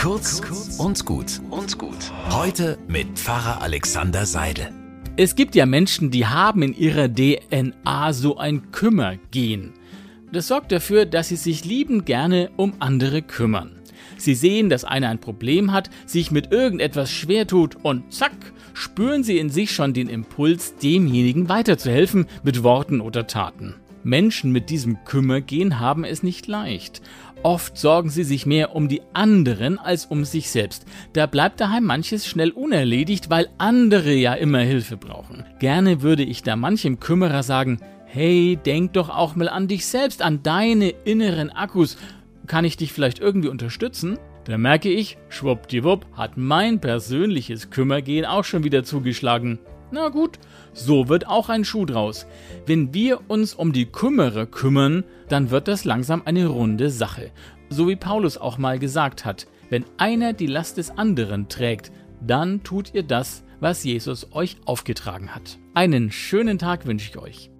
Kurz und gut und gut. Heute mit Pfarrer Alexander Seidel. Es gibt ja Menschen, die haben in ihrer DNA so ein Kümmergen. Das sorgt dafür, dass sie sich liebend gerne um andere kümmern. Sie sehen, dass einer ein Problem hat, sich mit irgendetwas schwer tut und zack, spüren sie in sich schon den Impuls, demjenigen weiterzuhelfen mit Worten oder Taten. Menschen mit diesem Kümmergen haben es nicht leicht. Oft sorgen sie sich mehr um die anderen als um sich selbst. Da bleibt daheim manches schnell unerledigt, weil andere ja immer Hilfe brauchen. Gerne würde ich da manchem Kümmerer sagen, hey, denk doch auch mal an dich selbst, an deine inneren Akkus. Kann ich dich vielleicht irgendwie unterstützen? Da merke ich, schwuppdiwupp, hat mein persönliches Kümmergehen auch schon wieder zugeschlagen. Na gut, so wird auch ein Schuh draus. Wenn wir uns um die Kümmerer kümmern, dann wird das langsam eine runde Sache. So wie Paulus auch mal gesagt hat, wenn einer die Last des anderen trägt, dann tut ihr das, was Jesus euch aufgetragen hat. Einen schönen Tag wünsche ich euch.